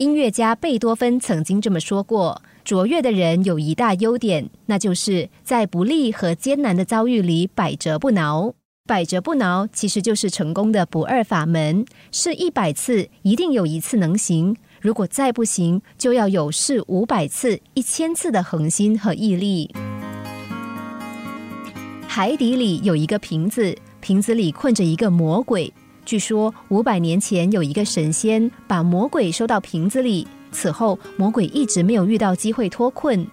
音乐家贝多芬曾经这么说过：“卓越的人有一大优点，那就是在不利和艰难的遭遇里百折不挠。百折不挠其实就是成功的不二法门，试一百次一定有一次能行。如果再不行，就要有试五百次、一千次的恒心和毅力。”海底里有一个瓶子，瓶子里困着一个魔鬼。据说五百年前有一个神仙把魔鬼收到瓶子里，此后魔鬼一直没有遇到机会脱困，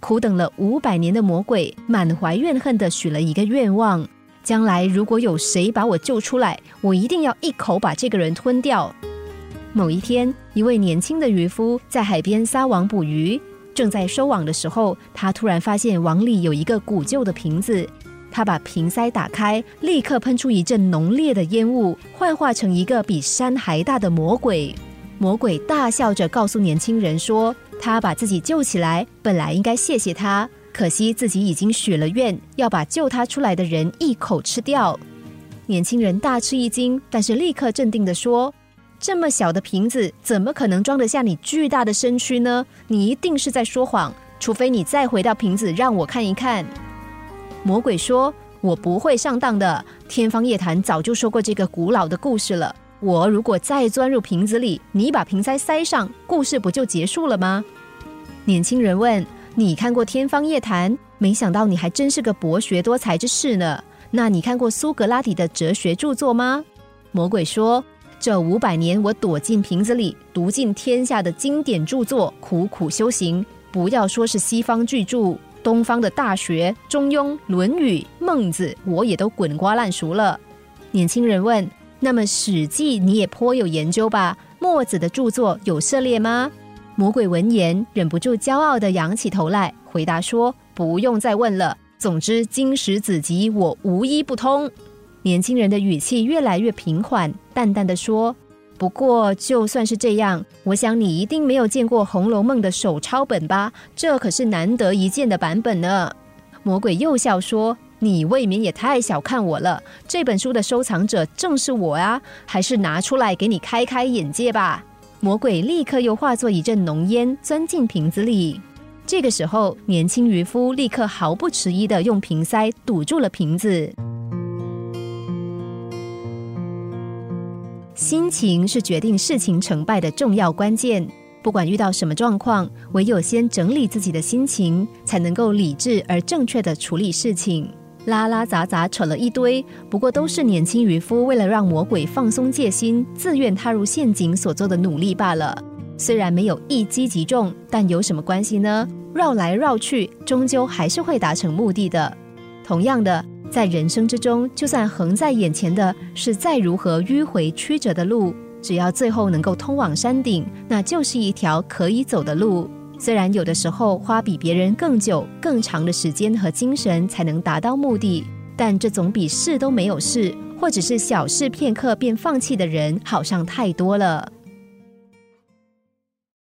苦等了五百年的魔鬼满怀怨恨的许了一个愿望：将来如果有谁把我救出来，我一定要一口把这个人吞掉。某一天，一位年轻的渔夫在海边撒网捕鱼，正在收网的时候，他突然发现网里有一个古旧的瓶子。他把瓶塞打开，立刻喷出一阵浓烈的烟雾，幻化成一个比山还大的魔鬼。魔鬼大笑着告诉年轻人说：“他把自己救起来，本来应该谢谢他，可惜自己已经许了愿，要把救他出来的人一口吃掉。”年轻人大吃一惊，但是立刻镇定地说：“这么小的瓶子，怎么可能装得下你巨大的身躯呢？你一定是在说谎，除非你再回到瓶子让我看一看。”魔鬼说：“我不会上当的。天方夜谭早就说过这个古老的故事了。我如果再钻入瓶子里，你把瓶塞塞上，故事不就结束了吗？”年轻人问：“你看过天方夜谭？没想到你还真是个博学多才之士呢。那你看过苏格拉底的哲学著作吗？”魔鬼说：“这五百年，我躲进瓶子里，读尽天下的经典著作，苦苦修行。不要说是西方巨著。”东方的大学，《中庸》《论语》《孟子》，我也都滚瓜烂熟了。年轻人问：“那么《史记》你也颇有研究吧？墨子的著作有涉猎吗？”魔鬼闻言忍不住骄傲地仰起头来，回答说：“不用再问了。总之，经史子集我无一不通。”年轻人的语气越来越平缓，淡淡的说。不过，就算是这样，我想你一定没有见过《红楼梦》的手抄本吧？这可是难得一见的版本呢。魔鬼又笑说：“你未免也太小看我了。这本书的收藏者正是我啊！还是拿出来给你开开眼界吧。”魔鬼立刻又化作一阵浓烟，钻进瓶子里。这个时候，年轻渔夫立刻毫不迟疑的用瓶塞堵住了瓶子。心情是决定事情成败的重要关键。不管遇到什么状况，唯有先整理自己的心情，才能够理智而正确的处理事情。拉拉杂杂扯了一堆，不过都是年轻渔夫为了让魔鬼放松戒心，自愿踏入陷阱所做的努力罢了。虽然没有一击即中，但有什么关系呢？绕来绕去，终究还是会达成目的的。同样的。在人生之中，就算横在眼前的是再如何迂回曲折的路，只要最后能够通往山顶，那就是一条可以走的路。虽然有的时候花比别人更久、更长的时间和精神才能达到目的，但这总比事都没有事，或者是小事片刻便放弃的人好上太多了。